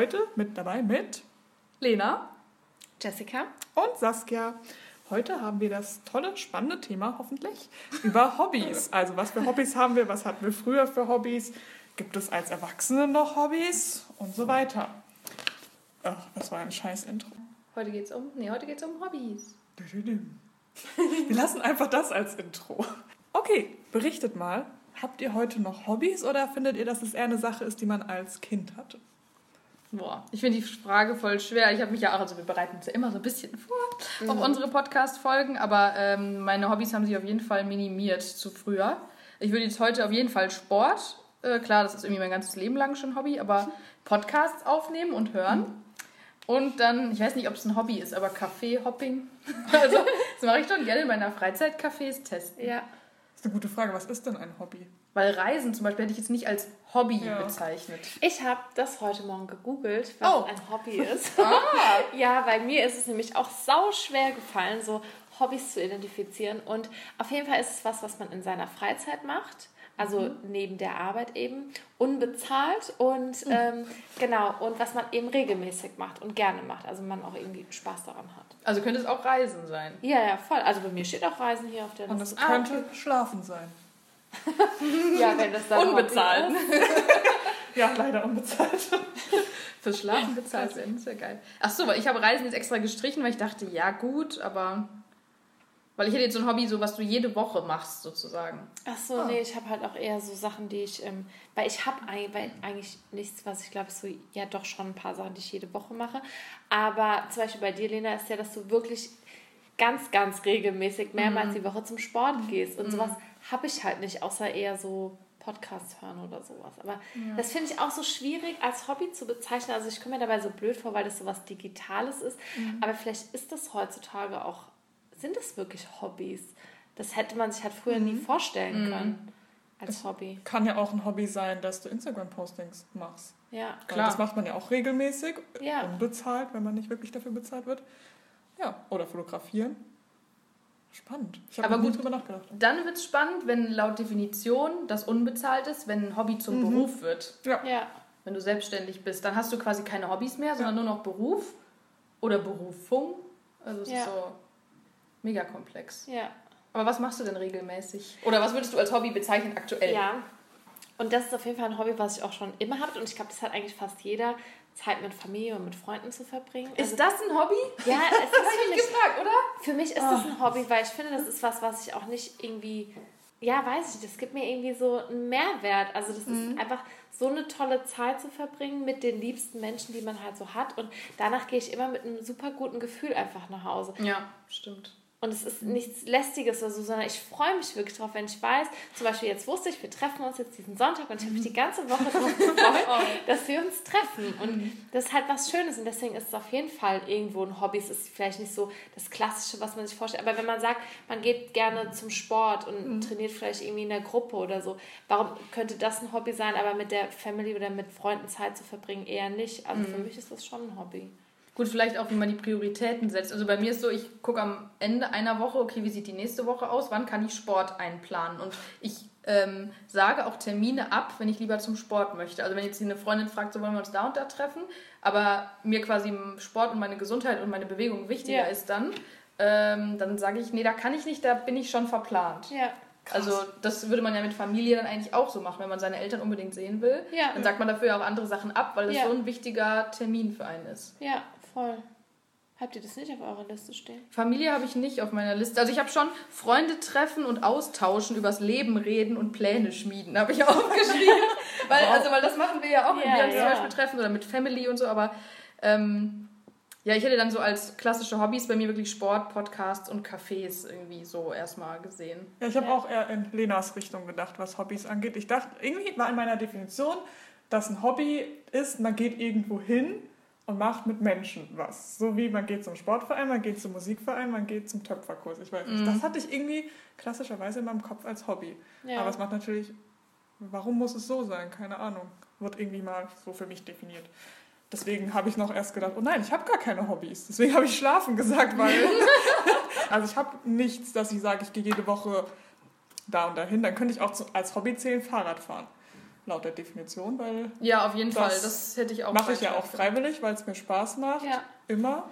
Heute mit dabei mit Lena, Jessica und Saskia. Heute haben wir das tolle, spannende Thema hoffentlich über Hobbys. Also was für Hobbys haben wir, was hatten wir früher für Hobbys, gibt es als Erwachsene noch Hobbys und so weiter. Ach, das war ein scheiß Intro. Heute geht's um, nee, heute geht's um Hobbys. Wir lassen einfach das als Intro. Okay, berichtet mal, habt ihr heute noch Hobbys oder findet ihr, dass es eher eine Sache ist, die man als Kind hatte? Boah, ich finde die Frage voll schwer. Ich habe mich ja auch, also wir bereiten uns ja immer so ein bisschen vor mhm. auf unsere Podcast-Folgen, aber ähm, meine Hobbys haben sich auf jeden Fall minimiert zu früher. Ich würde jetzt heute auf jeden Fall Sport, äh, klar, das ist irgendwie mein ganzes Leben lang schon Hobby, aber Podcasts aufnehmen und hören. Mhm. Und dann, ich weiß nicht, ob es ein Hobby ist, aber Kaffee-Hopping. Also, das mache ich schon gerne in meiner Freizeit, Cafés testen. Ja. Das ist eine gute Frage. Was ist denn ein Hobby? Weil Reisen zum Beispiel hätte ich jetzt nicht als Hobby ja. bezeichnet. Ich habe das heute Morgen gegoogelt, was oh. ein Hobby ist. ah. ja, bei mir ist es nämlich auch sau schwer gefallen, so Hobbys zu identifizieren. Und auf jeden Fall ist es was, was man in seiner Freizeit macht also mhm. neben der Arbeit eben, unbezahlt und mhm. ähm, genau, und was man eben regelmäßig macht und gerne macht, also man auch irgendwie Spaß daran hat. Also könnte es auch Reisen sein? Ja, ja, voll. Also bei mir steht auch Reisen hier auf der Liste. Und es könnte ah. Schlafen sein. ja, wenn das dann Unbezahlt. ja, leider unbezahlt. Fürs Schlafen bezahlt werden, ist ja geil. Ach so, weil ich habe Reisen jetzt extra gestrichen, weil ich dachte, ja gut, aber weil ich hätte jetzt so ein Hobby, so was du jede Woche machst, sozusagen. Ach so, oh. nee, ich habe halt auch eher so Sachen, die ich, ähm, weil ich habe eigentlich nichts, was ich glaube, so, ja doch schon ein paar Sachen, die ich jede Woche mache. Aber zum Beispiel bei dir, Lena, ist ja, dass du wirklich ganz, ganz regelmäßig mehrmals mhm. die Woche zum Sport gehst. Und mhm. sowas habe ich halt nicht, außer eher so Podcast hören oder sowas. Aber ja. das finde ich auch so schwierig als Hobby zu bezeichnen. Also ich komme mir dabei so blöd vor, weil das so was Digitales ist. Mhm. Aber vielleicht ist das heutzutage auch sind es wirklich Hobbys? Das hätte man sich halt früher mhm. nie vorstellen mhm. können als es Hobby. Kann ja auch ein Hobby sein, dass du Instagram-Postings machst. Ja, klar. das macht man ja auch regelmäßig, ja. unbezahlt, wenn man nicht wirklich dafür bezahlt wird. Ja, oder fotografieren. Spannend. Ich habe gut drüber nachgedacht. Dann wird es spannend, wenn laut Definition das unbezahlt ist, wenn ein Hobby zum mhm. Beruf wird. Ja. ja. Wenn du selbstständig bist, dann hast du quasi keine Hobbys mehr, sondern ja. nur noch Beruf oder Berufung. Also es ja. ist so mega komplex. Ja. Aber was machst du denn regelmäßig? Oder was würdest du als Hobby bezeichnen aktuell? Ja. Und das ist auf jeden Fall ein Hobby, was ich auch schon immer hatte. Und ich glaube, das hat eigentlich fast jeder, Zeit mit Familie und mit Freunden zu verbringen. Ist also, das ein Hobby? Ja, es ist für mich, gefragt, oder? Für mich ist oh. das ein Hobby, weil ich finde, das ist was, was ich auch nicht irgendwie ja, weiß ich, das gibt mir irgendwie so einen Mehrwert. Also das mhm. ist einfach so eine tolle Zeit zu verbringen mit den liebsten Menschen, die man halt so hat. Und danach gehe ich immer mit einem super guten Gefühl einfach nach Hause. Ja, stimmt. Und es ist nichts Lästiges oder so, sondern ich freue mich wirklich drauf, wenn ich weiß, zum Beispiel jetzt wusste ich, wir treffen uns jetzt diesen Sonntag und ich habe mich die ganze Woche darauf gefreut, dass wir uns treffen. Und mhm. das ist halt was Schönes und deswegen ist es auf jeden Fall irgendwo ein Hobby. Es ist vielleicht nicht so das Klassische, was man sich vorstellt, aber wenn man sagt, man geht gerne zum Sport und mhm. trainiert vielleicht irgendwie in der Gruppe oder so, warum könnte das ein Hobby sein, aber mit der Family oder mit Freunden Zeit zu verbringen eher nicht? Also mhm. für mich ist das schon ein Hobby. Gut, vielleicht auch, wie man die Prioritäten setzt. Also bei mir ist so, ich gucke am Ende einer Woche, okay, wie sieht die nächste Woche aus, wann kann ich Sport einplanen? Und ich ähm, sage auch Termine ab, wenn ich lieber zum Sport möchte. Also wenn jetzt eine Freundin fragt, so wollen wir uns da und da treffen, aber mir quasi Sport und meine Gesundheit und meine Bewegung wichtiger ja. ist dann, ähm, dann sage ich, nee, da kann ich nicht, da bin ich schon verplant. Ja. Krass. Also das würde man ja mit Familie dann eigentlich auch so machen, wenn man seine Eltern unbedingt sehen will. Ja. Dann sagt man dafür ja auch andere Sachen ab, weil das so ein wichtiger Termin für einen ist. Ja, Voll. Habt ihr das nicht auf eurer Liste stehen? Familie habe ich nicht auf meiner Liste. Also ich habe schon Freunde treffen und austauschen, übers Leben reden und Pläne schmieden, habe ich aufgeschrieben. weil, wow. also, weil das machen wir ja auch, wenn wir uns ja. zum Beispiel treffen oder mit Family und so, aber ähm, ja, ich hätte dann so als klassische Hobbys bei mir wirklich Sport, Podcasts und Cafés irgendwie so erstmal gesehen. Ja, ich habe ja. auch eher in Lenas Richtung gedacht, was Hobbys angeht. Ich dachte, irgendwie war in meiner Definition, dass ein Hobby ist, man geht irgendwo hin und macht mit Menschen was. So wie man geht zum Sportverein, man geht zum Musikverein, man geht zum Töpferkurs. Ich weiß nicht. Mhm. Das hatte ich irgendwie klassischerweise in meinem Kopf als Hobby. Ja. Aber es macht natürlich, warum muss es so sein? Keine Ahnung. Wird irgendwie mal so für mich definiert. Deswegen habe ich noch erst gedacht, oh nein, ich habe gar keine Hobbys. Deswegen habe ich Schlafen gesagt, weil. also ich habe nichts, dass ich sage, ich gehe jede Woche da und dahin. Dann könnte ich auch als Hobby zählen, Fahrrad fahren. Laut der Definition, weil Ja, auf jeden Das Fall. Das hätte ich auch mache ich ja auch freiwillig, weil es mir Spaß macht. Ja. Immer.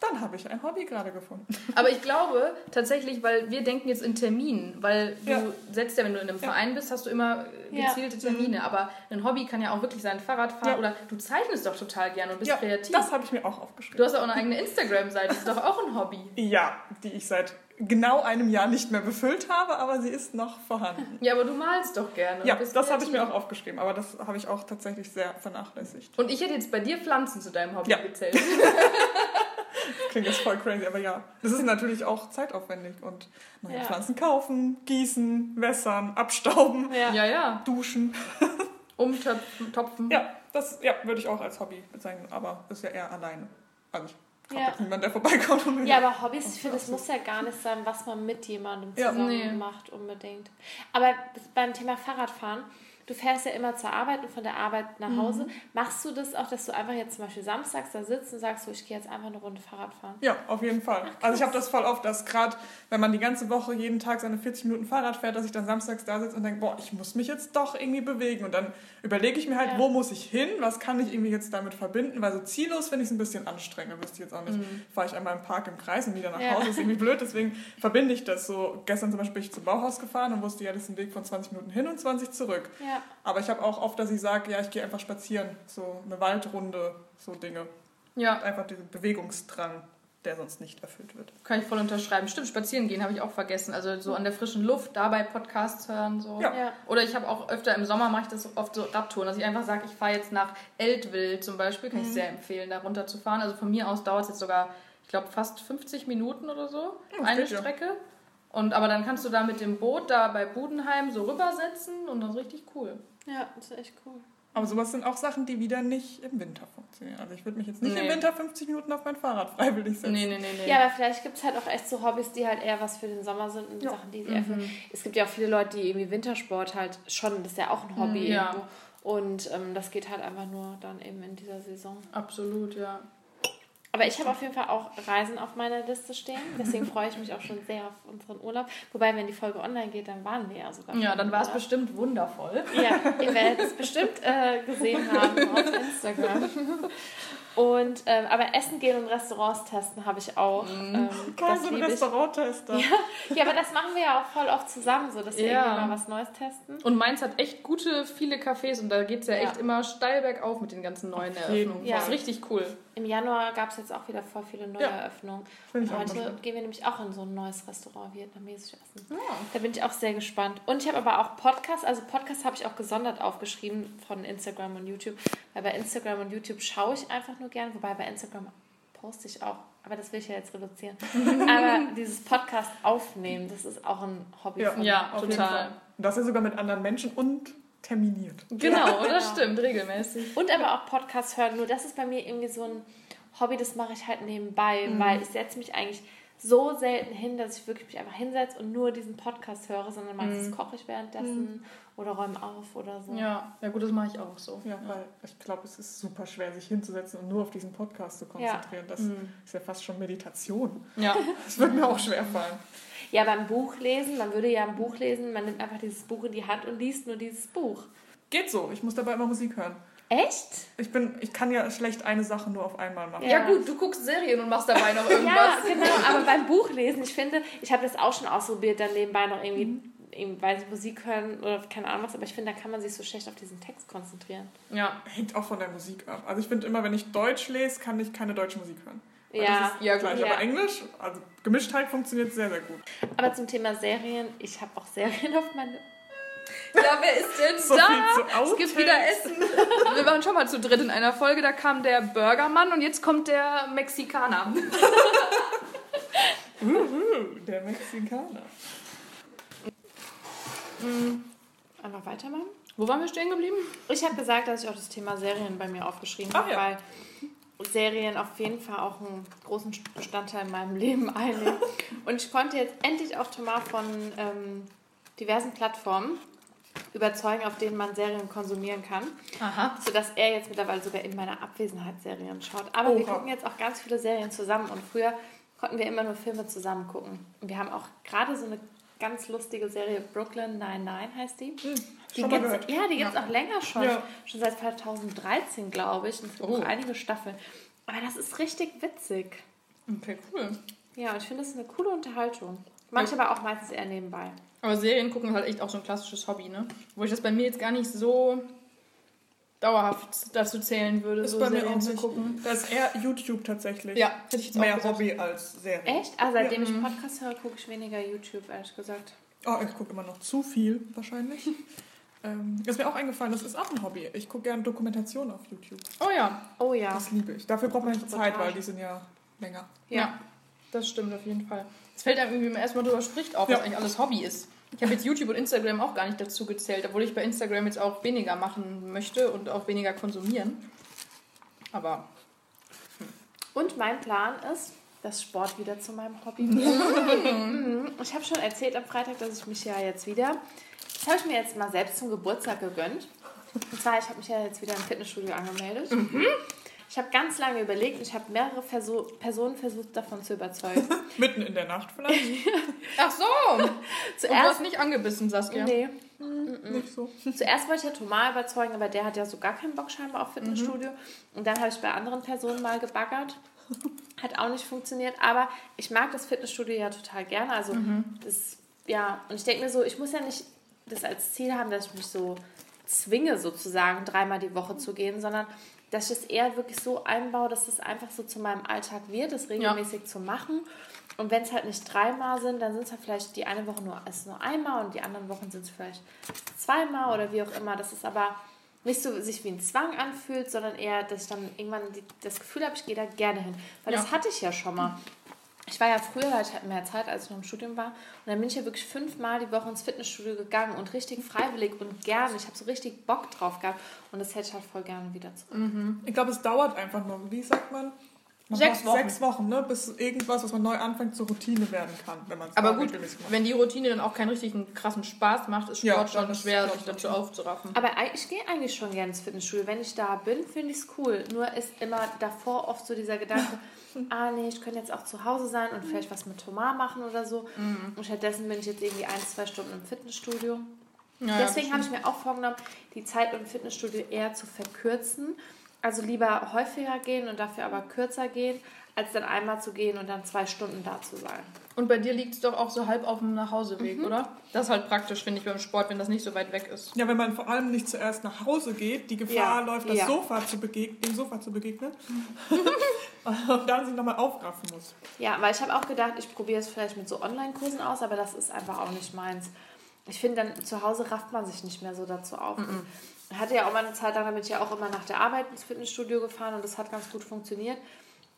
Dann habe ich ein Hobby gerade gefunden. Aber ich glaube tatsächlich, weil wir denken jetzt in Terminen, weil du Ja. setzt ja, wenn du in einem Ja. Verein bist, hast du immer Ja. gezielte Termine. Aber ein Hobby kann ja auch wirklich sein Fahrradfahren Ja. oder du zeichnest doch total gerne und bist ja, kreativ. das habe ich mir auch aufgeschrieben. Du hast ja auch eine eigene Instagram-Seite, das ist doch auch ein Hobby. Ja, die ich seit genau einem Jahr nicht mehr befüllt habe, aber sie ist noch vorhanden. Ja, aber du malst doch gerne. Ja, das habe ich mir auch aufgeschrieben, aber das habe ich auch tatsächlich sehr vernachlässigt. Und ich hätte jetzt bei dir Pflanzen zu deinem Hobby Ja. gezählt. Klingt jetzt voll crazy, aber ja. Das ist natürlich auch zeitaufwendig und neue Ja. Pflanzen kaufen, gießen, wässern, abstauben, Ja. Ja, ja. duschen. Umtöpfen, topfen. Ja, das ja, würde ich auch als Hobby bezeichnen, aber ist ja eher alleine. Also ich habe Ja. niemand, der vorbeikommt und Ja, aber Hobbys, ich finde, es muss ja gar nicht sein, was man mit jemandem Ja. zusammen Nee. macht, unbedingt. Aber beim Thema Fahrradfahren, du fährst ja immer zur Arbeit und von der Arbeit nach Hause. Machst du das auch, dass du einfach jetzt zum Beispiel samstags da sitzt und sagst, so, ich gehe jetzt einfach eine Runde Fahrrad fahren? Ja, auf jeden Fall. also ich habe das voll oft, dass gerade, wenn man die ganze Woche jeden Tag seine 40 Minuten Fahrrad fährt, dass ich dann samstags da sitze und denke, boah, ich muss mich jetzt doch irgendwie bewegen. Und dann überlege ich mir halt, Ja. wo muss ich hin, was kann ich irgendwie jetzt damit verbinden, weil so ziellos finde ich es ein bisschen anstrengend, wüsste ich jetzt auch nicht. Fahre ich einmal im Park im Kreis und wieder nach Ja. Hause, ist irgendwie blöd, deswegen verbinde ich das so. Gestern zum Beispiel bin ich zum Bauhaus gefahren und wusste, ja, das ist ein Weg von 20 Minuten hin und 20 zurück. Ja. Aber ich habe auch oft, dass ich sage, ja, ich gehe einfach spazieren, so eine Waldrunde, so Dinge. Ja, Einfach diesen Bewegungsdrang, der sonst nicht erfüllt wird. kann ich voll unterschreiben. Stimmt, spazieren gehen habe ich auch vergessen. Also so an der frischen Luft, dabei Podcasts hören. So. Ja. Ja. Oder ich habe auch öfter im Sommer mache ich das oft so Radtouren, dass ich einfach sage, ich fahre jetzt nach Eltville zum Beispiel, kann ich sehr empfehlen, da runterzufahren. Also von mir aus dauert es jetzt sogar, ich glaube, fast 50 Minuten oder so, das eine geht ja. Und aber dann kannst du da mit dem Boot da bei Budenheim so rübersetzen und das ist richtig cool. Ja, das ist echt cool. Aber sowas sind auch Sachen, die wieder nicht im Winter funktionieren. Also ich würde mich jetzt nicht Nee. im Winter 50 Minuten auf mein Fahrrad freiwillig setzen. Nee, nee, nee, nee. Ja, aber vielleicht gibt es halt auch echt so Hobbys, die halt eher was für den Sommer sind und Ja. Sachen, die sie erfüllen. Es gibt ja auch viele Leute, die irgendwie Wintersport halt schon, das ist ja auch ein Hobby Mhm, ja. irgendwo. Und ähm, das geht halt einfach nur dann eben in dieser Saison. Absolut, ja. Aber ich habe auf jeden Fall auch Reisen auf meiner Liste stehen. Deswegen freue ich mich auch schon sehr auf unseren Urlaub. Wobei, wenn die Folge online geht, dann waren wir ja sogar. Ja, dann war es bestimmt wundervoll. Ja, ihr werdet es bestimmt äh, gesehen haben auf Instagram. Und, ähm, aber Essen gehen und Restaurants testen habe ich auch. Ähm, Kein so ein. Restauranttester. Ja, aber das machen wir ja auch voll oft zusammen, so dass wir Ja. irgendwie mal was Neues testen. Und Mainz hat echt gute, viele Cafés und da geht es ja, Ja. echt immer steil bergauf mit den ganzen neuen Eröffnungen. Das ist richtig cool. Im Januar gab es jetzt auch wieder voll viele neue Ja. Und heute gehen wir nämlich auch in so ein neues Restaurant, vietnamesisch essen. Ja. Da bin ich auch sehr gespannt. Und ich habe aber auch Podcasts, also Podcasts habe ich auch gesondert aufgeschrieben von Instagram und YouTube. Weil bei Instagram und YouTube schaue ich einfach nur gern, wobei bei Instagram poste ich auch. Aber das will ich ja jetzt reduzieren. aber dieses Podcast aufnehmen, das ist auch ein Hobby Ja. von mir. Ja, total. Das ja sogar mit anderen Menschen und terminiert. Genau, Ja, das genau. stimmt, regelmäßig. Und aber auch Podcasts hören. Nur das ist bei mir irgendwie so ein Hobby, das mache ich halt nebenbei, Mhm. weil ich setze mich eigentlich so selten hin, dass ich wirklich mich einfach hinsetze und nur diesen Podcast höre, sondern meistens koche ich währenddessen oder räume auf oder so. Mhm. Ja, ja gut, das mache ich auch so. Ja, weil ich glaube, es ist super schwer, sich hinzusetzen und nur auf diesen Podcast zu konzentrieren. Das Mhm. ist ja fast schon Meditation. Ja, Das wird mir auch schwer fallen. Ja, beim Buch lesen, man würde ja ein Buch lesen, man nimmt einfach dieses Buch in die Hand und liest nur dieses Buch. Geht so. Ich muss dabei immer Musik hören. Echt? Ich bin, ich kann ja schlecht eine Sache nur auf einmal machen. ja. Ja. gut, du guckst Serien und machst dabei noch Ja, irgendwas. genau, aber beim Buchlesen, ich finde, ich habe das auch schon ausprobiert, dann nebenbei noch irgendwie, irgendwie weiß ich, Musik hören oder keine Ahnung was, aber ich finde, da kann man sich so schlecht auf diesen Text konzentrieren. Ja, Hängt auch von der Musik ab. Also ich finde immer, wenn ich Deutsch lese, kann ich keine deutsche Musik hören. Ja, das ist ja, gleich. gut. Aber Ja. Englisch, also Gemischtheit funktioniert sehr, sehr gut. aber zum Thema Serien, ich habe auch Serien auf meine Ja, wer ist denn So da? Es gibt wieder Essen. Wir waren schon mal zu dritt in einer Folge, da kam der Burgermann und jetzt kommt der Mexikaner. Uhu, der Mexikaner. Einfach weitermachen. Wo waren wir stehen geblieben? Ich habe gesagt, dass ich auch das Thema Serien bei mir aufgeschrieben Ah, habe, ja. weil Serien auf jeden Fall auch einen großen Bestandteil in meinem Leben einnehmen. Und ich konnte jetzt endlich auch Thomas von ähm, diversen Plattformen überzeugen, auf denen man Serien konsumieren kann, Aha. sodass er jetzt mittlerweile sogar in meiner Abwesenheit Serien schaut. Aber wir Oha. gucken jetzt auch ganz viele Serien zusammen und früher konnten wir immer nur Filme zusammen gucken. Und wir haben auch gerade so eine ganz lustige Serie Brooklyn Nine-Nine heißt die. Hm, Die gibt's, ja, die gibt es auch länger schon. Ja. Schon seit 2013, glaube ich. Und es gibt Oh. auch einige Staffeln. Aber das ist richtig witzig. Okay, cool. Ja, und ich finde, das ist eine coole Unterhaltung. Manche aber auch meistens eher nebenbei. Aber Serien gucken ist halt echt auch so ein klassisches Hobby, ne? Wo ich das bei mir jetzt gar nicht so dauerhaft dazu zählen würde, Ist so bei mir Serien auch zu nicht. gucken. Das ist eher YouTube tatsächlich. Ja, hätte ich jetzt Mehr. Hobby als Serie. Echt? Ah, seitdem Ja. ich Podcast höre, gucke ich weniger YouTube, ehrlich gesagt. Oh, ich gucke immer noch zu viel, wahrscheinlich. ähm, ist mir auch eingefallen, das ist auch ein Hobby. Ich gucke gerne Dokumentationen auf YouTube. Oh ja. Oh ja. Das liebe ich. Dafür braucht man nicht Zeit, weil die sind ja länger. ja. Das stimmt auf jeden Fall. Es fällt einem irgendwie, wenn man erstmal drüber spricht, auf, was Ja. eigentlich alles Hobby ist. Ich habe jetzt YouTube und Instagram auch gar nicht dazu gezählt, obwohl ich bei Instagram jetzt auch weniger machen möchte und auch weniger konsumieren. Aber Und mein Plan ist, dass Sport wieder zu meinem Hobby wird. Mhm. ich habe schon erzählt am Freitag, dass ich mich ja jetzt wieder. Das habe ich mir jetzt mal selbst zum Geburtstag gegönnt. Und zwar, ich habe mich ja jetzt wieder im Fitnessstudio angemeldet. Ich habe ganz lange überlegt und ich habe mehrere Verso Personen versucht, davon zu überzeugen. Mitten in der Nacht vielleicht. Ach so! Und du Zuerst. hast nicht angebissen, Saskia. Nee. Nicht so. Zuerst wollte ich ja Thomas überzeugen, aber der hat ja so gar keinen Bock scheinbar auf Fitnessstudio. Und dann habe ich bei anderen Personen mal gebaggert. Hat auch nicht funktioniert. Aber ich mag das Fitnessstudio ja total gerne. Also das, ja, und ich denke mir so, ich muss ja nicht das als Ziel haben, dass ich mich so zwinge, sozusagen, dreimal die Woche zu gehen, sondern dass ich es eher wirklich so einbaue, dass es einfach so zu meinem Alltag wird, das regelmäßig zu machen. Und wenn es halt nicht dreimal sind, dann sind es halt vielleicht die eine Woche nur, ist nur einmal und die anderen Wochen sind es vielleicht zweimal oder wie auch immer. Das ist aber nicht so sich wie ein Zwang anfühlt, sondern eher, dass ich dann irgendwann die, das Gefühl habe, ich gehe da gerne hin. Weil das Ja. hatte ich ja schon mal. Ich war ja früher, hatte ich halt mehr Zeit, als ich noch im Studium war. Und dann bin ich ja wirklich fünfmal die Woche ins Fitnessstudio gegangen und richtig freiwillig und gerne. Ich habe so richtig Bock drauf gehabt. Und das hätte ich halt voll gerne wieder zurück. Ich glaube, es dauert einfach nur. Wie sagt man? Man Sechs Wochen. Sechs Wochen, ne? bis irgendwas, was man neu anfängt, zur Routine werden kann, wenn man es Aber gut, wenn die Routine dann auch keinen richtigen krassen Spaß macht, ist Ja, Sport dann schon ist schwer, sich dazu aufzuraffen. Aber ich gehe eigentlich schon gerne ins Fitnessstudio. Wenn ich da bin, finde ich es cool. Nur ist immer davor oft so dieser Gedanke, ah nee, ich könnte jetzt auch zu Hause sein und vielleicht was mit Thomas machen oder so. Und stattdessen bin ich jetzt irgendwie ein, zwei Stunden im Fitnessstudio. Ja, Deswegen habe ich mir auch vorgenommen, die Zeit im Fitnessstudio eher zu verkürzen. Also lieber häufiger gehen und dafür aber kürzer gehen, als dann einmal zu gehen und dann zwei Stunden da zu sein. Und bei dir liegt es doch auch so halb auf dem Nachhauseweg, Mhm. oder? Das ist halt praktisch, finde ich, beim Sport, wenn das nicht so weit weg ist. Ja, wenn man vor allem nicht zuerst nach Hause geht, die Gefahr Ja, läuft, das ja. Sofa zu begegnen, dem Sofa zu begegnen. und dann sich nochmal aufraffen muss. Ja, weil ich habe auch gedacht, ich probiere es vielleicht mit so Online-Kursen aus, aber das ist einfach auch nicht meins. Ich finde, dann zu Hause rafft man sich nicht mehr so dazu auf. Ich hatte ja auch mal eine Zeit lang, da bin ich ja auch immer nach der Arbeit ins Fitnessstudio gefahren und das hat ganz gut funktioniert.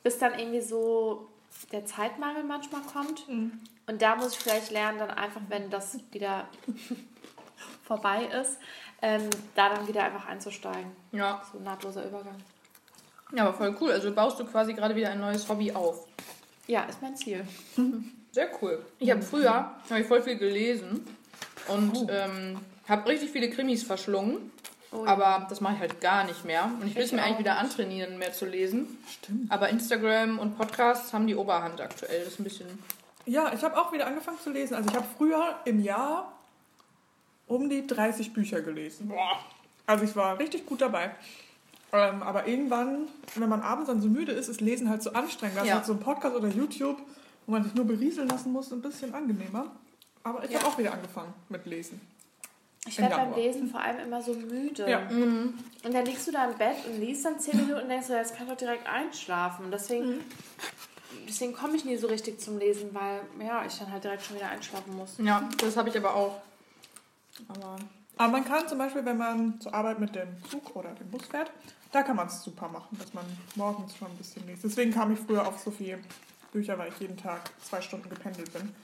Bis dann irgendwie so der Zeitmangel manchmal kommt. Und da muss ich vielleicht lernen, dann einfach, wenn das wieder vorbei ist, ähm, da dann wieder einfach einzusteigen. Ja. So ein nahtloser Übergang. ja, aber voll cool. Also baust du quasi gerade wieder ein neues Hobby auf. Ja, ist mein Ziel. Sehr cool. Ich habe früher hab ich voll viel gelesen und ähm, habe richtig viele Krimis verschlungen. Oh ja. Aber das mache ich halt gar nicht mehr. Und ich will es mir eigentlich wieder antrainieren, mehr zu lesen. Stimmt. Aber Instagram und Podcasts haben die Oberhand aktuell. Das ist ein bisschen. Ja, ich habe auch wieder angefangen zu lesen. Also ich habe früher im Jahr um die 30 Bücher gelesen. Boah. Also ich war richtig gut dabei. Ähm, aber irgendwann, wenn man abends dann so müde ist, ist Lesen halt so anstrengend. Da ist Ja. halt so ein Podcast oder YouTube, wo man sich nur berieseln lassen muss, ein bisschen angenehmer. Aber ich Ja. habe auch wieder angefangen mit Lesen. Ich werde beim. Lesen vor allem immer so müde. Ja. Mhm. Und dann liegst du da im Bett und liest dann 10 Minuten und denkst du, jetzt kann ich doch direkt einschlafen. Und deswegen, deswegen komme ich nie so richtig zum Lesen, weil ja, ich dann halt direkt schon wieder einschlafen muss. Ja, das habe ich aber auch. Aber Aber man kann zum Beispiel, wenn man zur Arbeit mit dem Zug oder dem Bus fährt, da kann man es super machen, dass man morgens schon ein bisschen liest. Deswegen kam ich früher auf so viele Bücher, weil ich jeden Tag zwei Stunden gependelt bin.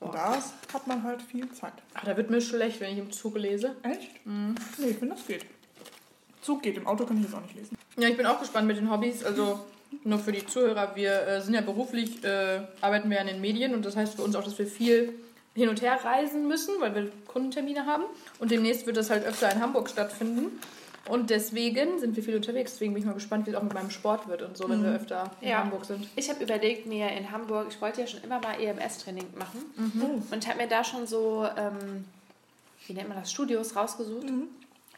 Und da hat man halt viel Zeit. ach, da wird mir schlecht, wenn ich im Zug lese. Echt? Nee, ich finde, das geht. Zug geht, im Auto kann ich jetzt auch nicht lesen. Ja, ich bin auch gespannt mit den Hobbys. Also nur für die Zuhörer, wir äh, sind ja beruflich, äh, arbeiten wir ja in den Medien und das heißt für uns auch, dass wir viel hin und her reisen müssen, weil wir Kundentermine haben. Und demnächst wird das halt öfter in Hamburg stattfinden. Und deswegen sind wir viel unterwegs. Deswegen bin ich mal gespannt, wie es auch mit meinem Sport wird und so, wenn wir öfter in Ja. Hamburg sind. Ich habe überlegt, mir in Hamburg, ich wollte ja schon immer mal EMS-Training machen. Mhm. Und ich habe mir da schon so, ähm, wie nennt man das, Studios rausgesucht,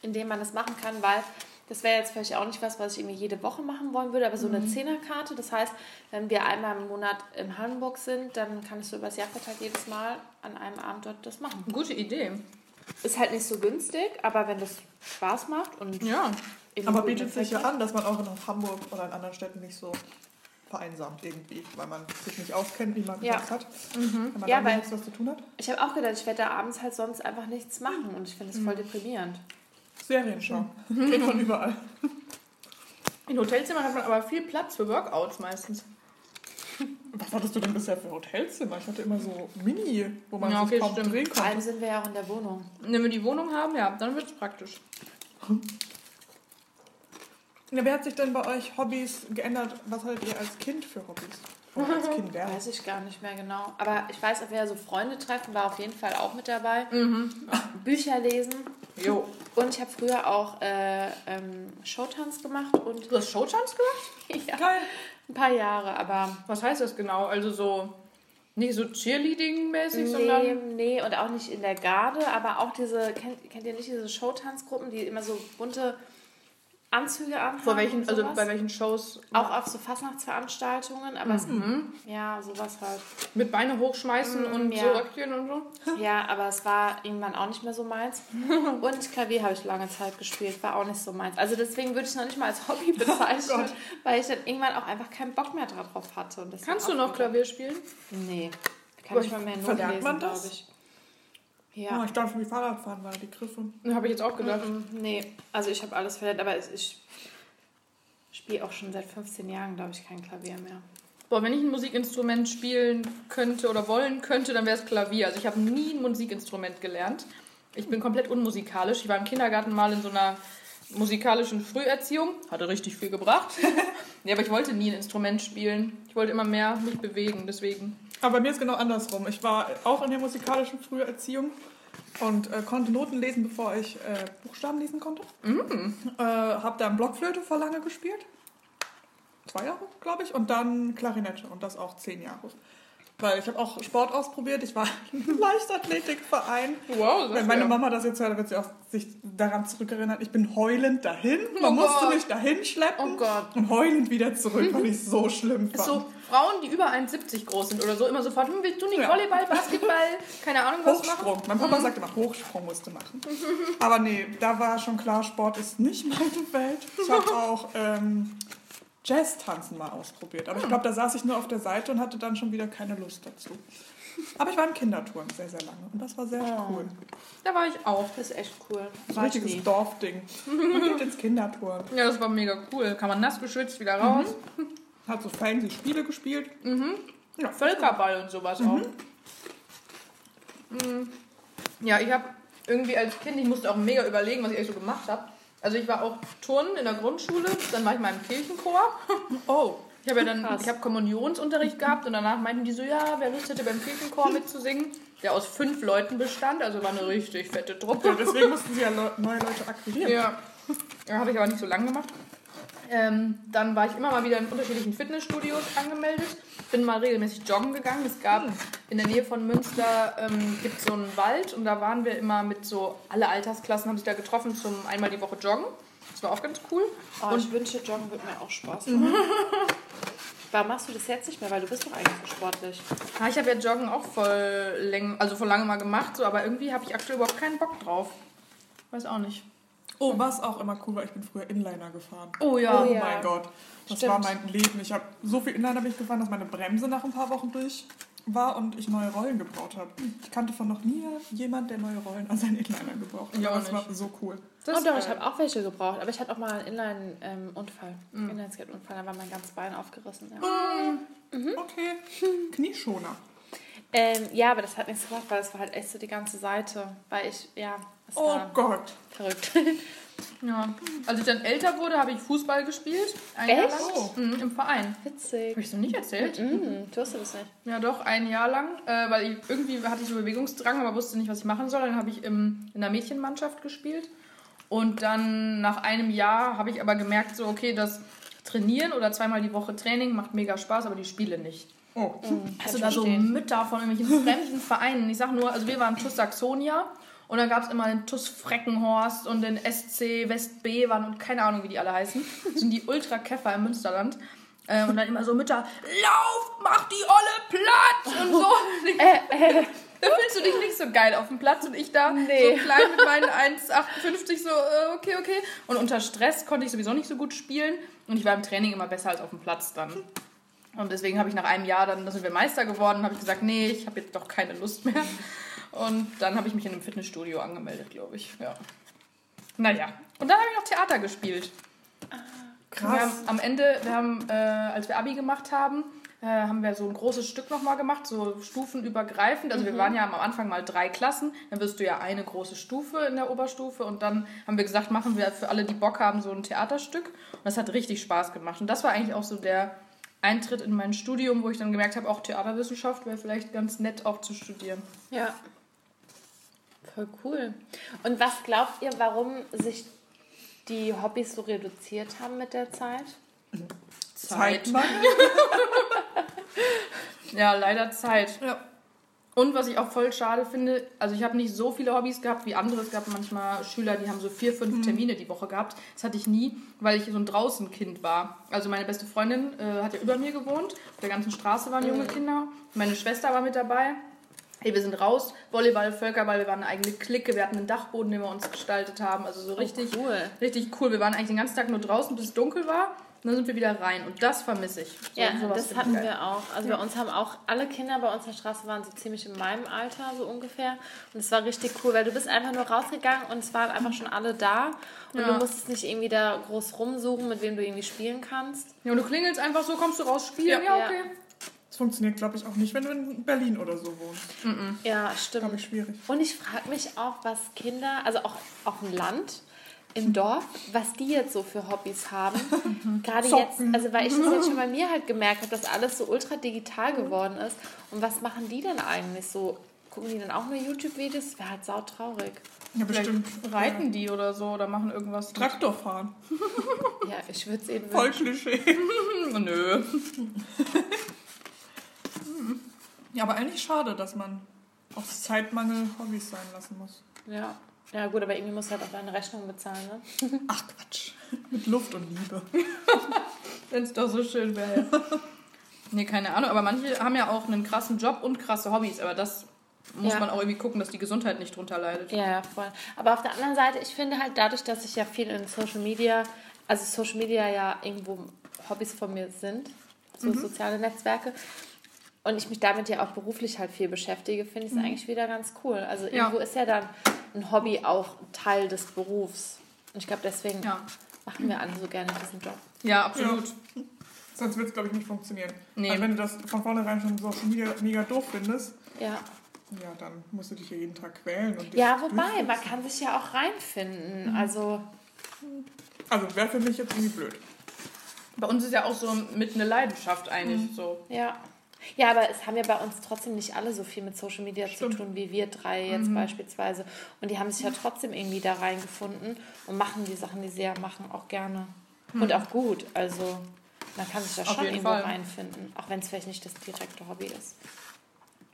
in denen man das machen kann, weil das wäre jetzt vielleicht auch nicht was, was ich irgendwie jede Woche machen wollen würde, aber so eine Zehnerkarte. Das heißt, wenn wir einmal im Monat in Hamburg sind, dann kannst du übers Jahr verteilt jedes Mal an einem Abend dort das machen. Gute Idee. Ist halt nicht so günstig, aber wenn das Spaß macht und Ja. Aber bietet sich ja an, dass man auch in Hamburg oder in anderen Städten nicht so vereinsamt irgendwie, weil man sich nicht auskennt, wie man Ja. gesagt hat. Wenn man Ja, weil- nichts was zu tun hat. Ich habe auch gedacht, ich werde da abends halt sonst einfach nichts machen und ich finde es voll deprimierend. Serien schauen. Geht von überall. In Hotelzimmern hat man aber viel Platz für Workouts meistens. Was hattest du denn bisher für Hotelzimmer? Ich hatte immer so Mini, wo man Ja, sich okay, kaum stimmt. drehen Vor allem konnte. sind wir ja auch in der Wohnung. Wenn wir die Wohnung haben, ja, dann wird es praktisch. Ja, wer hat sich denn bei euch Hobbys geändert? Was hattet ihr als Kind für Hobbys? Oder als Kind, ja. Weiß ich gar nicht mehr genau. Aber ich weiß, ob wir so Freunde treffen, war auf jeden Fall auch mit dabei. Bücher lesen. Jo. Und ich habe früher auch äh, ähm, Showtanz gemacht und Du hast Showtanz gemacht? ja, Geil. Ein paar Jahre, aber Was heißt das genau? Also so, nicht so Cheerleading-mäßig, nee, sondern... nee, und auch nicht in der Garde, aber auch diese, kennt, kennt ihr nicht diese Showtanzgruppen, die immer so bunte Anzüge anhaben? Vor welchen, also bei welchen Shows? Auch auf so Fastnachtsveranstaltungen, aber Mhm. es, ja, sowas halt. Mit Beine hochschmeißen Mm, und ja. so Röckchen und so? Ja, aber es war irgendwann auch nicht mehr so meins. Und Klavier habe ich lange Zeit gespielt, war auch nicht so meins. Also deswegen würde ich es noch nicht mal als Hobby bezeichnen, Gott. weil ich dann irgendwann auch einfach keinen Bock mehr drauf hatte. Und das Kannst du noch. Klavier spielen? Nee, kann Aber ich mal mehr Noten lesen, glaube ich. Ja. Oh, ich dachte, wie Fahrradfahren war die Griffe. Habe ich jetzt auch gedacht. Mhm, Nee, also ich habe alles verlernt, aber ich spiele auch schon seit 15 Jahren, glaube ich, kein Klavier mehr. Boah, wenn ich ein Musikinstrument spielen könnte oder wollen könnte, dann wäre es Klavier. Also ich habe nie ein Musikinstrument gelernt. Ich bin komplett unmusikalisch. Ich war im Kindergarten mal in so einer musikalischen Früherziehung. Hatte richtig viel gebracht. ja, aber ich wollte nie ein Instrument spielen. Ich wollte immer mehr mich bewegen, deswegen. Aber bei mir ist genau andersrum. Ich war auch in der musikalischen Früherziehung und äh, konnte Noten lesen, bevor ich äh, Buchstaben lesen konnte. Äh, hab dann Blockflöte vor lange gespielt. Zwei Jahre, glaube ich. Und dann Klarinette und das auch zehn Jahre. Weil ich habe auch Sport ausprobiert. Ich war im Leichtathletikverein. Wow, Wenn meine Mama das jetzt hört, wird sie auch sich daran zurückerinnern. Ich bin heulend dahin. Man Oh musste Gott. mich dahin schleppen Oh Gott. und heulend wieder zurück, weil ich so schlimm fand. so Frauen, die über 1,70 groß sind oder so, immer sofort, hm, willst du nicht Ja. Volleyball, Basketball, keine Ahnung was machen? Hochsprung. Mein Papa sagt immer, Hochsprung musst du machen. Aber nee, da war schon klar, Sport ist nicht meine Welt. Ich habe auch ähm, Jazz-Tanzen mal ausprobiert. Aber ich glaube, da saß ich nur auf der Seite und hatte dann schon wieder keine Lust dazu. Aber ich war im Kinderturm sehr, sehr lange. Und das war sehr cool. Da war ich auch. Das ist echt cool. Das War ein ich richtiges. Dorfding. Man geht ins Kinderturm. Ja, das war mega cool. Kann man nass geschwitzt wieder raus. Hat so fancy Spiele gespielt. Ja, Völkerball und sowas auch. Mhm. Ja, ich habe irgendwie als Kind, ich musste auch mega überlegen, was ich eigentlich so gemacht habe. Also ich war auch Turnen in der Grundschule, dann war ich mal im Kirchenchor. Oh, Ich habe ja dann, Krass. ich habe Kommunionsunterricht gehabt und danach meinten die so, ja, wer Lust hätte beim Kirchenchor mitzusingen, der aus fünf Leuten bestand, also war eine richtig fette ja, Truppe. deswegen mussten sie ja neue Leute akquirieren. Ja, ja habe ich aber nicht so lange gemacht. Ähm, dann war ich immer mal wieder in unterschiedlichen Fitnessstudios angemeldet. Bin mal regelmäßig joggen gegangen. Es gab in der Nähe von Münster ähm, gibt so einen Wald und da waren wir immer mit so alle Altersklassen haben sich da getroffen zum einmal die Woche joggen. Das war auch ganz cool. Oh, ich wünsche, Joggen würde mir auch Spaß machen. Warum machst du das jetzt nicht mehr? Weil du bist doch eigentlich so sportlich. Ja, ich habe ja Joggen auch voll läng also vor lange mal gemacht, so, aber irgendwie habe ich aktuell überhaupt keinen Bock drauf. Weiß auch nicht. Oh, was auch immer cool war, ich bin früher Inliner gefahren. Oh ja. Oh ja. mein Gott, das Stimmt. war mein Leben. Ich habe so viel Inliner bin ich gefahren, dass meine Bremse nach ein paar Wochen durch war und ich neue Rollen gebaut habe. Ich kannte von noch nie jemand, der neue Rollen an seinen Inliner gebraucht hat. Aber es war so cool. Das oh ist doch, ich habe auch welche gebraucht. Aber ich hatte auch mal einen Inline-Unfall. Inline-Skate-Unfall, da war mein ganzes Bein aufgerissen. Ja. Okay, Knieschoner. Ähm, ja, aber das hat nichts gemacht, weil es war halt echt so die ganze Seite. Weil ich, ja, Oh Gott. verrückt. Ja. Als ich dann älter wurde, habe ich Fußball gespielt. Ein Jahr Echt? lang. Oh. Mhm, Im Verein. Witzig. Habe ich so nicht erzählt? Mhm, tust du das nicht? Ja, doch, ein Jahr lang. Äh, weil ich, irgendwie hatte ich so Bewegungsdrang, aber wusste nicht, was ich machen soll. Dann habe ich im, in der Mädchenmannschaft gespielt. Und dann nach einem Jahr habe ich aber gemerkt, so okay, das Trainieren oder zweimal die Woche Training macht mega Spaß, aber die Spiele nicht. Oh. Also da so Mütter von irgendwelchen fremden Vereinen. Ich sag nur, also wir waren TUS Saxonia und dann gab es immer den TUS Freckenhorst und den SC West Bevern und keine Ahnung, wie die alle heißen. Das sind die Ultra-Käfer im Münsterland. Äh, und dann immer so Mütter, lauf, mach die Olle platt und so. Da fühlst du dich nicht so geil auf dem Platz und ich da Nee. so klein mit meinen 1,58 so, äh, okay, okay. Und unter Stress konnte ich sowieso nicht so gut spielen und ich war im Training immer besser als auf dem Platz dann. Und deswegen habe ich nach einem Jahr dann, da sind wir Meister geworden, habe ich gesagt, nee, ich habe jetzt doch keine Lust mehr. Und dann habe ich mich in einem Fitnessstudio angemeldet, glaube ich. Ja. Naja. Und dann habe ich noch Theater gespielt. Wir haben Krass. am Ende, wir haben, äh, als wir Abi gemacht haben, äh, haben wir so ein großes Stück nochmal gemacht, so stufenübergreifend. Also wir waren ja am Anfang mal drei Klassen, dann wirst du ja eine große Stufe in der Oberstufe und dann haben wir gesagt, machen wir für alle, die Bock haben, so ein Theaterstück. Und das hat richtig Spaß gemacht. Und das war eigentlich auch so der Eintritt in mein Studium, wo ich dann gemerkt habe, auch Theaterwissenschaft wäre vielleicht ganz nett auch zu studieren. Ja. Voll cool. Und was glaubt ihr, warum sich die Hobbys so reduziert haben mit der Zeit? Zeitmangel? Ja, leider Zeit. Ja. Und was ich auch voll schade finde, also ich habe nicht so viele Hobbys gehabt wie andere. Es gab manchmal Schüler, die haben so vier, fünf Termine die Woche gehabt. Das hatte ich nie, weil ich so ein Draußenkind war. Also meine beste Freundin äh, hat ja über mir gewohnt. Auf der ganzen Straße waren junge Kinder. Meine Schwester war mit dabei. Hey, wir sind raus, Volleyball, Völkerball, wir waren eine eigene Clique, wir hatten einen Dachboden, den wir uns gestaltet haben. Also so richtig, cool. richtig cool. Wir waren eigentlich den ganzen Tag nur draußen, bis es dunkel war. Dann sind wir wieder rein. Und das vermisse ich. So, Ja, sowas das hatten geil. wir auch. Also bei uns haben auch alle Kinder bei uns in der Straße waren so ziemlich in meinem Alter, so ungefähr. Und es war richtig cool, weil du bist einfach nur rausgegangen und es waren einfach schon alle da. Und Ja. du musstest nicht irgendwie da groß rumsuchen, mit wem du irgendwie spielen kannst. Ja, und du klingelst einfach so, kommst du raus, spielen, ja, Ja. okay. Das funktioniert, glaube ich, auch nicht, wenn du in Berlin oder so wohnst. Ja, stimmt. Glaube ich schwierig. Und ich frage mich auch, was Kinder, also auch, auch im Land, im Dorf, was die jetzt so für Hobbys haben. Gerade jetzt, also weil ich das jetzt schon bei mir halt gemerkt habe, dass alles so ultra digital geworden ist. Und was machen die denn eigentlich so? Gucken die dann auch nur YouTube-Videos? Das wäre halt sautraurig. Ja, bestimmt. Vielleicht reiten die oder so oder machen irgendwas. Traktor fahren. Ja, ich würde es eben Voll Klischee. Nö. Ja, aber eigentlich schade, dass man aus Zeitmangel Hobbys sein lassen muss. Ja. Ja, gut, aber irgendwie musst du halt auch deine Rechnung bezahlen, ne? Ach Quatsch. Mit Luft und Liebe. Wenn es doch so schön wäre. nee, keine Ahnung. Aber manche haben ja auch einen krassen Job und krasse Hobbys. Aber das muss Ja. man auch irgendwie gucken, dass die Gesundheit nicht drunter leidet. Ja, ja, voll. Aber auf der anderen Seite, ich finde halt dadurch, dass ich ja viel in Social Media, also Social Media ja irgendwo Hobbys von mir sind, so soziale Netzwerke, und ich mich damit ja auch beruflich halt viel beschäftige, finde ich es eigentlich wieder ganz cool. Also Ja. irgendwo ist ja dann ein Hobby auch Teil des Berufs. Und ich glaube, deswegen Ja, machen wir alle so gerne diesen Job. ja absolut. Sonst wird es, glaube ich, nicht funktionieren. Nee. Also wenn du das von vornherein schon so mega, mega doof findest, Ja. ja, dann musst du dich ja jeden Tag quälen. Und dich Ja, wobei, man kann sich ja auch reinfinden. Also, Also wäre für mich jetzt irgendwie blöd. Bei uns ist ja auch so mit eine Leidenschaft eigentlich so. Ja. Ja, aber es haben ja bei uns trotzdem nicht alle so viel mit Social Media Stimmt. zu tun wie wir drei jetzt beispielsweise. Und die haben sich ja trotzdem irgendwie da reingefunden und machen die Sachen, die sie ja machen, auch gerne. Und auch gut. Also man kann sich da Auf schon irgendwo Fall. reinfinden, auch wenn es vielleicht nicht das direkte Hobby ist.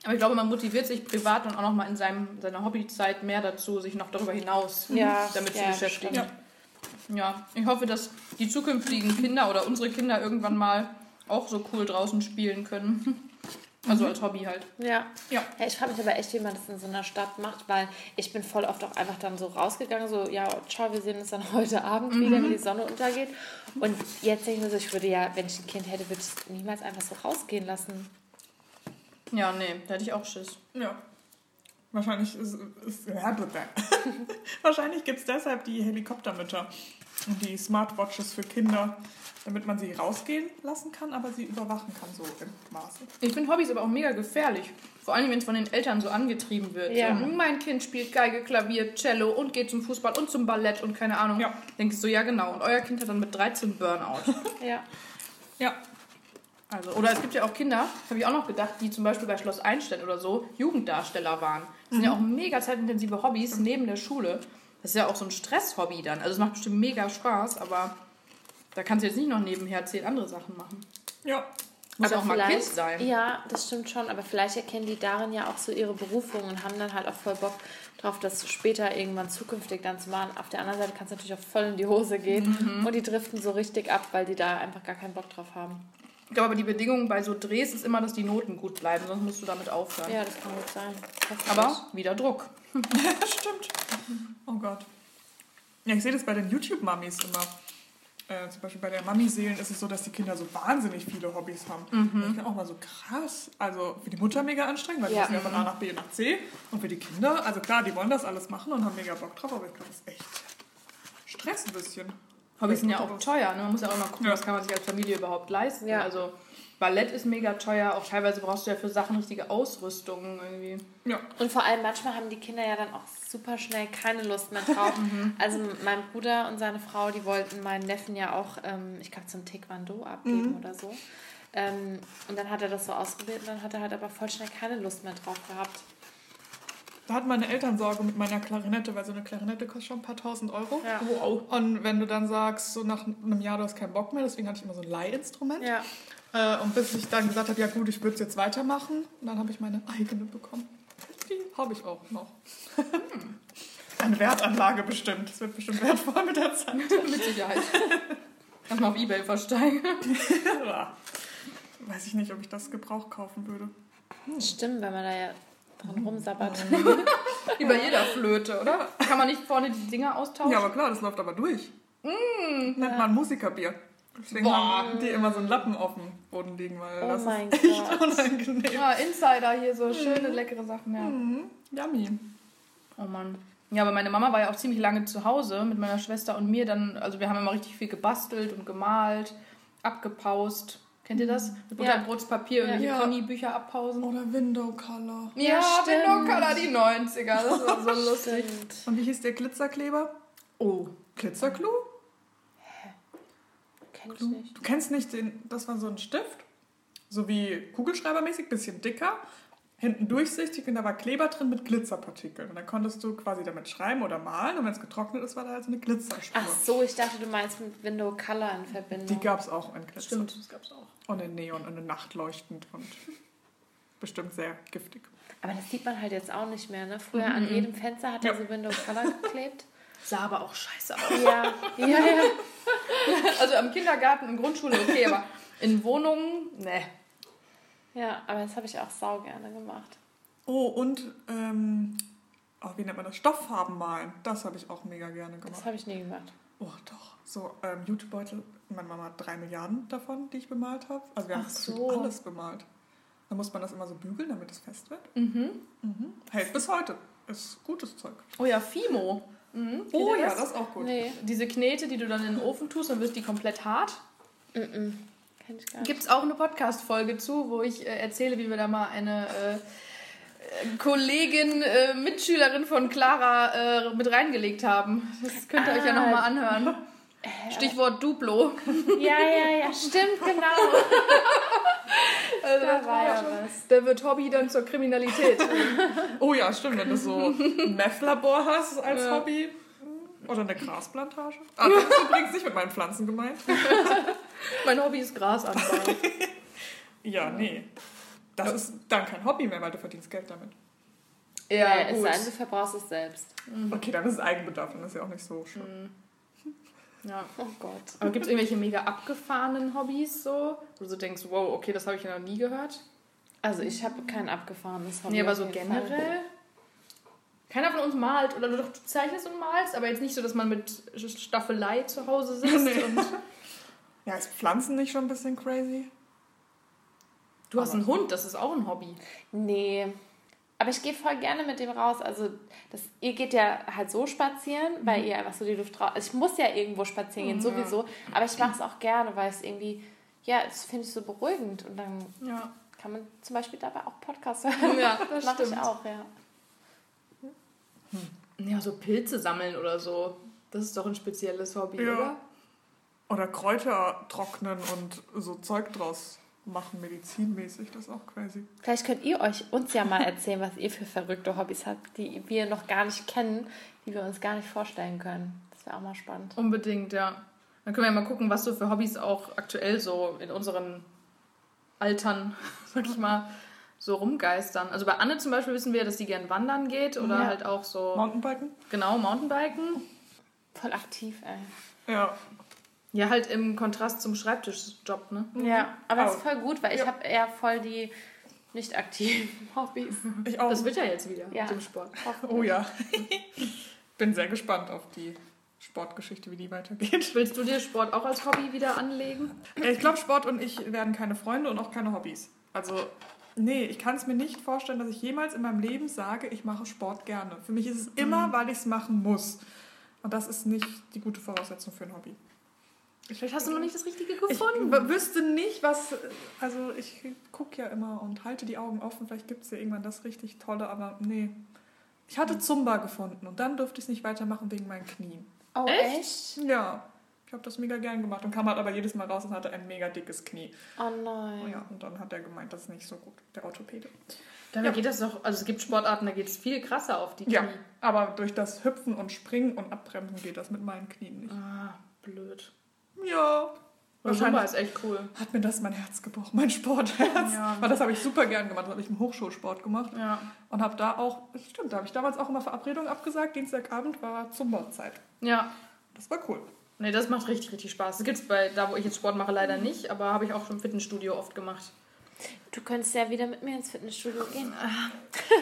Aber ich glaube, man motiviert sich privat und auch nochmal in seinem, seiner Hobbyzeit mehr dazu, sich noch darüber hinaus Ja, damit ja, zu beschäftigen. stimmt. Ja, ich hoffe, dass die zukünftigen Kinder oder unsere Kinder irgendwann mal auch so cool draußen spielen können. Also als Hobby halt. Ja. Ja. ja ich frage mich aber echt, wie man das in so einer Stadt macht, weil ich bin voll oft auch einfach dann so rausgegangen, so, ja, ciao, wir sehen uns dann heute Abend wieder, wenn die Sonne untergeht. Und jetzt denke ich mir so, ich würde ja, wenn ich ein Kind hätte, würde ich es niemals einfach so rausgehen lassen. Ja, nee, da hätte ich auch Schiss. Ja. Wahrscheinlich ist, ist. Wahrscheinlich gibt es deshalb die Helikoptermütter die Smartwatches für Kinder, damit man sie rausgehen lassen kann, aber sie überwachen kann, so im Maße. Ich finde Hobbys aber auch mega gefährlich. Vor allem, wenn es von den Eltern so angetrieben wird. Ja. So, mein Kind spielt Geige, Klavier, Cello und geht zum Fußball und zum Ballett und keine Ahnung. Ja. Denkst du so, ja genau. Und euer Kind hat dann mit 13 Burnout. Ja. Ja. Also, oder es gibt ja auch Kinder, habe ich auch noch gedacht, die zum Beispiel bei Schloss Einstein oder so Jugenddarsteller waren. Das sind ja auch mega zeitintensive Hobbys neben der Schule. Das ist ja auch so ein Stress-Hobby dann. Also es macht bestimmt mega Spaß, aber da kannst du jetzt nicht noch nebenher zehn andere Sachen machen. Ja. Muss ja auch mal Kind sein. Ja, das stimmt schon, aber vielleicht erkennen die darin ja auch so ihre Berufung und haben dann halt auch voll Bock drauf, das später irgendwann zukünftig dann zu machen. Auf der anderen Seite kann es natürlich auch voll in die Hose gehen Mhm. und die driften so richtig ab, weil die da einfach gar keinen Bock drauf haben. Ich glaube aber, die Bedingung bei so Drehs ist immer, dass die Noten gut bleiben, sonst musst du damit aufhören. Ja, das kann gut sein. Aber wieder Druck. Stimmt. Oh Gott. Ja, ich sehe das bei den YouTube-Mamis immer. Äh, zum Beispiel bei der Mami-Seelen ist es so, dass die Kinder so wahnsinnig viele Hobbys haben. Und ich bin auch mal so krass. Also für die Mutter mega anstrengend, weil die Ja. müssen ja von A nach B nach C. Und für die Kinder, also klar, die wollen das alles machen und haben mega Bock drauf, aber ich glaube, das ist echt Stress ein bisschen. Hobbys sind ja auch teuer. Ne? Man muss ja auch mal gucken, Ja. was kann man sich als Familie überhaupt leisten. Ja. Also Ballett ist mega teuer. Auch teilweise brauchst du ja für Sachen richtige Ausrüstung irgendwie. Ja. Und vor allem manchmal haben die Kinder ja dann auch super schnell keine Lust mehr drauf. also mein Bruder und seine Frau, die wollten meinen Neffen ja auch, ähm, ich glaube, zum Taekwondo abgeben oder so. Ähm, und dann hat er das so ausprobiert und dann hat er halt aber voll schnell keine Lust mehr drauf gehabt. Da hatten meine Eltern Sorge mit meiner Klarinette, weil so eine Klarinette kostet schon ein paar tausend Euro. Ja. Wow. Und wenn du dann sagst, so nach einem Jahr, du hast keinen Bock mehr, deswegen hatte ich immer so ein Leihinstrument. Ja. Äh, und bis ich dann gesagt habe, ja gut, ich würde es jetzt weitermachen, und dann habe ich meine eigene bekommen. Die habe ich auch noch. Eine Wertanlage bestimmt. Das wird bestimmt wertvoll mit der Zeit. Mit Sicherheit. Kannst mal auf Ebay versteigen. Weiß ich nicht, ob ich das Gebrauch kaufen würde. Stimmt, wenn man da ja dran rumsabbert. Wie bei jeder Flöte, oder? Kann man nicht vorne die Dinger austauschen? Ja, aber klar, das läuft aber durch. Nennt man Musikerbier. Deswegen Boah. haben die immer so einen Lappen auf dem Boden liegen, weil Oh das mein ist echt Gott. unangenehm. Ja, Insider hier, so schöne, leckere Sachen, ja. Mhm. Yummy. Oh Mann. Ja, aber meine Mama war ja auch ziemlich lange zu Hause mit meiner Schwester und mir dann, also wir haben immer richtig viel gebastelt und gemalt, abgepaust. Kennt ihr das? Mit Ja. Butterbrotspapier, irgendwelche Ja. Conny-Bücher abpausen. Oder Window Color. Ja, Ja. Window Color, die 90er. Das war so lustig. Stimmt. Und wie hieß der Glitzerkleber? Oh. Glitzerclou? Kenn ich nicht. Du kennst nicht den, das war so ein Stift, so wie Kugelschreibermäßig, bisschen dicker, hinten durchsichtig und da war Kleber drin mit Glitzerpartikeln. Und dann konntest du quasi damit schreiben oder malen und wenn es getrocknet ist, war da halt so eine Glitzerspur. Ach so, ich dachte, du meinst mit Window Color in Verbindung. Die gab es auch in Glitzer. Stimmt, das gab's auch. Und in Neon und in Nachtleuchtend und bestimmt sehr giftig. Aber das sieht man halt jetzt auch nicht mehr, ne? Früher an jedem Fenster hat er so Window Color geklebt. Sah aber auch scheiße aus. Ja, ja, ja. Also am Kindergarten, in Grundschule okay, aber in Wohnungen, ne. Ja, aber das habe ich auch sau gerne gemacht. Oh, und, ähm, oh, wie nennt man das? Stofffarben malen. Das habe ich auch mega gerne gemacht. Das habe ich nie gemacht. Oh, doch. So, ähm, Jutebeutel. Meine Mama hat drei Milliarden davon, die ich bemalt habe. Also wir haben Ach gefühlt so. alles bemalt. Dann muss man das immer so bügeln, damit es fest wird. Mhm. Hält bis heute. Ist gutes Zeug. Oh ja, Fimo. Mhm. Oh ja, das? das ist auch gut. Nee, Diese Knete, die du dann in den Ofen tust, dann wird die komplett hart. -mm. Kenn ich gar nicht. Gibt es auch eine Podcast-Folge zu, wo ich äh, erzähle, wie wir da mal eine äh, äh, Kollegin, äh, Mitschülerin von Clara äh, mit reingelegt haben. Das könnt ihr euch ja Ah. nochmal anhören. Stichwort Duplo. Ja, ja, ja, stimmt, genau. Also, Da war ja was. Da wird Hobby dann zur Kriminalität. Oh ja, stimmt. Wenn du so ein Meth-Labor hast als Ja. Hobby. Oder eine Grasplantage. Ah, das ist übrigens nicht mit meinen Pflanzen gemeint. mein Hobby ist Grasanbau. Ja, nee. Das ist dann kein Hobby mehr, weil du verdienst Geld damit. Ja, es gut. sei denn, du verbrauchst es selbst. Okay, dann ist es Eigenbedarf, dann ist ja auch nicht so schlimm. Ja. Oh Gott. Aber gibt es irgendwelche mega abgefahrenen Hobbys so? Wo du denkst, wow, okay, das habe ich ja noch nie gehört. Also ich habe kein abgefahrenes Hobby. Nee, aber so generell. Fall. Keiner von uns malt oder du doch du zeichnest und malst, aber jetzt nicht so, dass man mit Staffelei zu Hause sitzt Nee. und Ja, ist Pflanzen nicht schon ein bisschen crazy? du hast einen Hund, das ist auch ein Hobby. Nee. Aber ich gehe voll gerne mit dem raus. Also, das, ihr geht ja halt so spazieren, weil ihr einfach so die Luft raus. Also ich muss ja irgendwo spazieren gehen, Ja. sowieso. Aber ich mache es auch gerne, weil es irgendwie, ja, das finde ich so beruhigend. Und dann Ja, kann man zum Beispiel dabei auch Podcasts hören. ja das mache ich stimmt. auch, ja. Ja, so Pilze sammeln oder so. Das ist doch ein spezielles Hobby, Ja. oder? Oder Kräuter trocknen und so Zeug draus machen, medizinmäßig, das ist auch crazy. Vielleicht könnt ihr euch uns ja mal erzählen, was ihr für verrückte Hobbys habt, die wir noch gar nicht kennen. die wir uns gar nicht vorstellen können. Das wäre auch mal spannend. Unbedingt, ja. Dann können wir ja mal gucken, was so für Hobbys auch aktuell so in unseren Altern, sag ich mal, so rumgeistern. Also bei Anne zum Beispiel wissen wir, dass sie gern wandern geht oder Ja. halt auch so, Mountainbiken? genau, Mountainbiken. Voll aktiv, ey. Ja. Ja, halt im Kontrast zum Schreibtischjob, ne? Ja, aber es ist voll gut, weil ich Ja. habe eher voll die nicht aktiven Hobbys. Ich auch. Das wird ja jetzt wieder Ja. mit dem Sport. oh ja. Bin sehr gespannt auf die Sportgeschichte, wie die weitergeht. Willst du dir Sport auch als Hobby wieder anlegen? Ja, Ich glaube, Sport und ich werden keine Freunde und auch keine Hobbys. Also, nee, ich kann es mir nicht vorstellen, dass ich jemals in meinem Leben sage, ich mache Sport gerne. Für mich ist es immer, weil ich es machen muss. Und das ist nicht die gute Voraussetzung für ein Hobby. Vielleicht hast du noch nicht das Richtige Ich gefunden. w- wüsste nicht, was. Also, ich gucke ja immer und halte die Augen offen. Vielleicht gibt es ja irgendwann das richtig Tolle, aber nee. Ich hatte Zumba gefunden und dann durfte ich es nicht weitermachen wegen meinen Knien. Oh, Echt? echt? Ja, ich habe das mega gern gemacht und kam halt aber jedes Mal raus und hatte ein mega dickes Knie. Oh nein. Ja, und dann hat er gemeint, das ist nicht so gut, der Orthopäde. Dabei Ja. geht das doch, also es gibt Sportarten, da geht es viel krasser auf die Knie. Ja, aber durch das Hüpfen und Springen und Abbremsen geht das mit meinen Knien nicht. Ah, blöd. Ja, Aber Zumba wahrscheinlich ist echt cool. hat mir das mein Herz gebrochen, mein Sportherz. Ja. Weil das habe ich super gern gemacht, das habe ich im Hochschulsport gemacht. Ja. Und habe da auch, stimmt, da habe ich damals auch immer Verabredungen abgesagt. Dienstagabend war Zumba-Zeit. Ja. Das war cool. Nee, das macht richtig, richtig Spaß. Das gibt's bei da, wo ich jetzt Sport mache, leider nicht, aber habe ich auch schon im Fitnessstudio oft gemacht. Du könntest ja wieder mit mir ins Fitnessstudio gehen.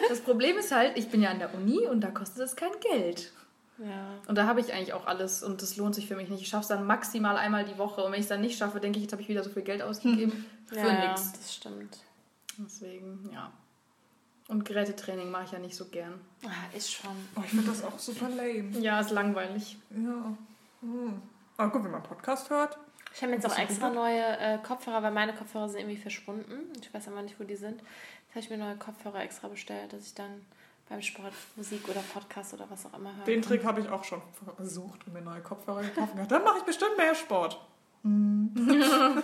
Das Problem ist halt, ich bin ja an der Uni und da kostet es kein Geld. Ja. Und da habe ich eigentlich auch alles und das lohnt sich für mich nicht. Ich schaffe es dann maximal einmal die Woche und wenn ich es dann nicht schaffe, denke ich, jetzt habe ich wieder so viel Geld ausgegeben für ja, ja, nichts. das stimmt. Deswegen, ja. Und Gerätetraining mache ich ja nicht so gern. Ah, ist schon. Oh, ich finde das auch super lame. Ja, ist langweilig. Ja. Hm. Aber gut, wenn man Podcast hört. Ich habe jetzt auch extra gut? neue äh, Kopfhörer, weil meine Kopfhörer sind irgendwie verschwunden. Ich weiß aber nicht, wo die sind. Jetzt habe ich mir neue Kopfhörer extra bestellt, dass ich dann beim Sport Musik oder Podcast oder was auch immer höre. Den Trick habe ich auch schon versucht und mir neue Kopfhörer gekauft. und gedacht, Dann mache ich bestimmt mehr Sport.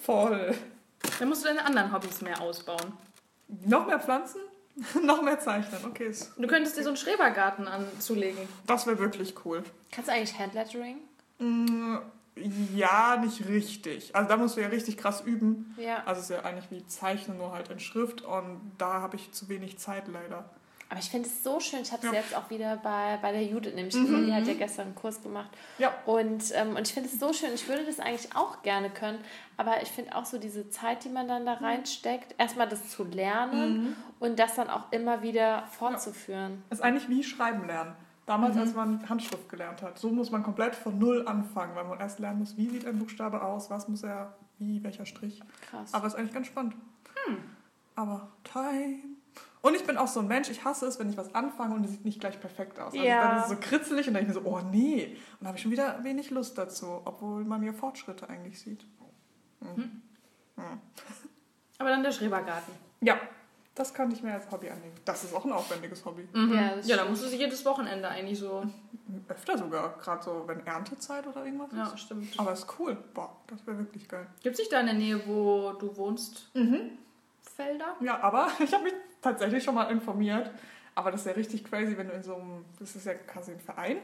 Voll. Dann musst du deine anderen Hobbys mehr ausbauen. Noch mehr Pflanzen? Noch mehr zeichnen. Okay, ist- Du könntest dir so einen Schrebergarten anzulegen. das wäre wirklich cool. Kannst du eigentlich Handlettering? Mm, Ja, nicht richtig. Also da musst du ja richtig krass üben. Ja. Also es ist ja eigentlich wie Zeichnen, nur halt in Schrift. Und da habe ich zu wenig Zeit leider. Aber ich finde es so schön. Ich habe es Ja. jetzt auch wieder bei, bei der Judith nämlich gesehen. Die hat ja gestern einen Kurs gemacht. Ja. Und, ähm, und ich finde es so schön. Ich würde das eigentlich auch gerne können. Aber ich finde auch so diese Zeit, die man dann da reinsteckt, erstmal das zu lernen und das dann auch immer wieder fortzuführen. Das ist eigentlich wie Schreiben lernen. Damals, als man Handschrift gelernt hat. So muss man komplett von Null anfangen, weil man erst lernen muss, wie sieht ein Buchstabe aus, was muss er, wie, welcher Strich. Krass. Aber ist eigentlich ganz spannend. Aber time. Und ich bin auch so ein Mensch, ich hasse es, wenn ich was anfange und es sieht nicht gleich perfekt aus. Also Ja. dann ist es so kritzelig und dann denke ich mir so, oh nee. Und dann habe ich schon wieder wenig Lust dazu, obwohl man ja Fortschritte eigentlich sieht. Aber dann der Schrebergarten. Ja, das kann ich mir als Hobby annehmen. Das ist auch ein aufwendiges Hobby. Mhm. Ja, Ja, da musst du sich jedes Wochenende eigentlich so. Öfter sogar, gerade so, wenn Erntezeit oder irgendwas Ja, ist. stimmt. Aber ist cool. Boah, das wäre wirklich geil. Gibt es nicht da in der Nähe, wo du wohnst, Mhm. Felder? Ja, aber ich habe mich tatsächlich schon mal informiert. Aber das ist ja richtig crazy, wenn du in so einem, das ist ja quasi ein Verein,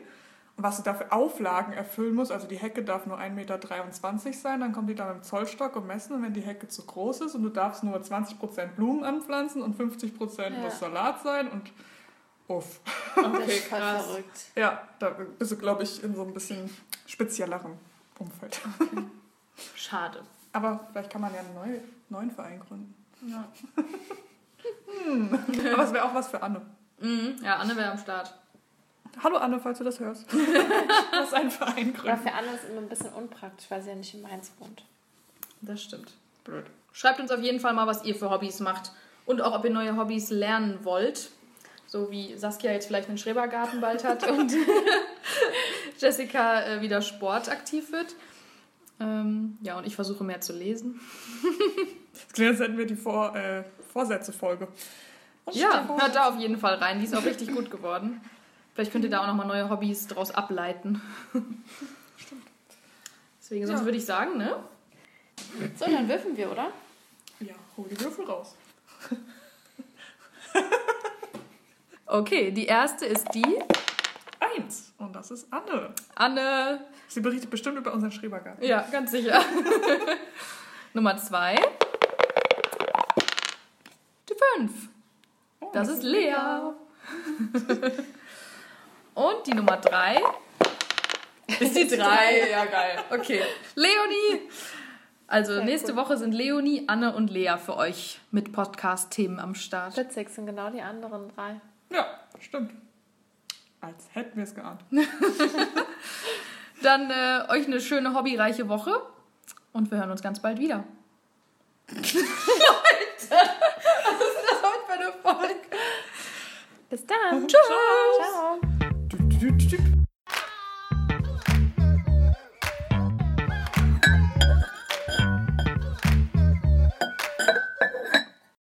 und was du da für Auflagen erfüllen musst. Also die Hecke darf nur 1,23 Meter sein, dann kommt die da mit dem Zollstock und messen. Und wenn die Hecke zu groß ist und du darfst nur 20% Blumen anpflanzen und 50% Ja. muss Salat sein und uff. das Okay, krass. verrückt. Ja, da bist du, glaube ich, in so ein bisschen spezielleren Umfeld. Schade. Aber vielleicht kann man ja einen neu, neuen Verein gründen. Ja. Aber es wäre auch was für Anne. Mhm. Ja, Anne wäre am Start. Hallo Anne, falls du das hörst. Du musst einen Verein Aber gründen. für andere ist es immer ein bisschen unpraktisch, weil sie ja nicht in Mainz wohnt. Das stimmt. Blöd. Schreibt uns auf jeden Fall mal, was ihr für Hobbys macht. Und auch, ob ihr neue Hobbys lernen wollt. So wie Saskia jetzt vielleicht einen Schrebergarten bald hat und Jessica äh, wieder sportaktiv wird. Ähm, ja, und ich versuche mehr zu lesen. Als hätten wir die Vor, äh, Vorsätze-Folge. Ja, Stefan- hört da auf jeden Fall rein. Die ist auch richtig gut geworden. Vielleicht könnt ihr da auch nochmal neue Hobbys draus ableiten. Deswegen, sonst Ja. würde ich sagen, ne? So, dann würfeln wir, oder? Ja, hol die Würfel raus. Okay, die erste ist die. eins. Und das ist Anne. Anne. Sie berichtet bestimmt über unseren Schrebergarten. Ja, ganz sicher. Nummer zwei. Die fünf. Oh, Das ist Lea. Und die Nummer drei. Ist die drei? Ja, geil. Okay. Leonie. Also Sehr nächste cool. Woche sind Leonie, Anne und Lea für euch mit Podcast-Themen am Start. Witzig sind genau die anderen drei. Ja, stimmt. Als hätten wir es geahnt. Dann äh, euch eine schöne hobbyreiche Woche und wir hören uns ganz bald wieder. Leute, eine Folge? Bis dann. Ciao. Tüp, tüp.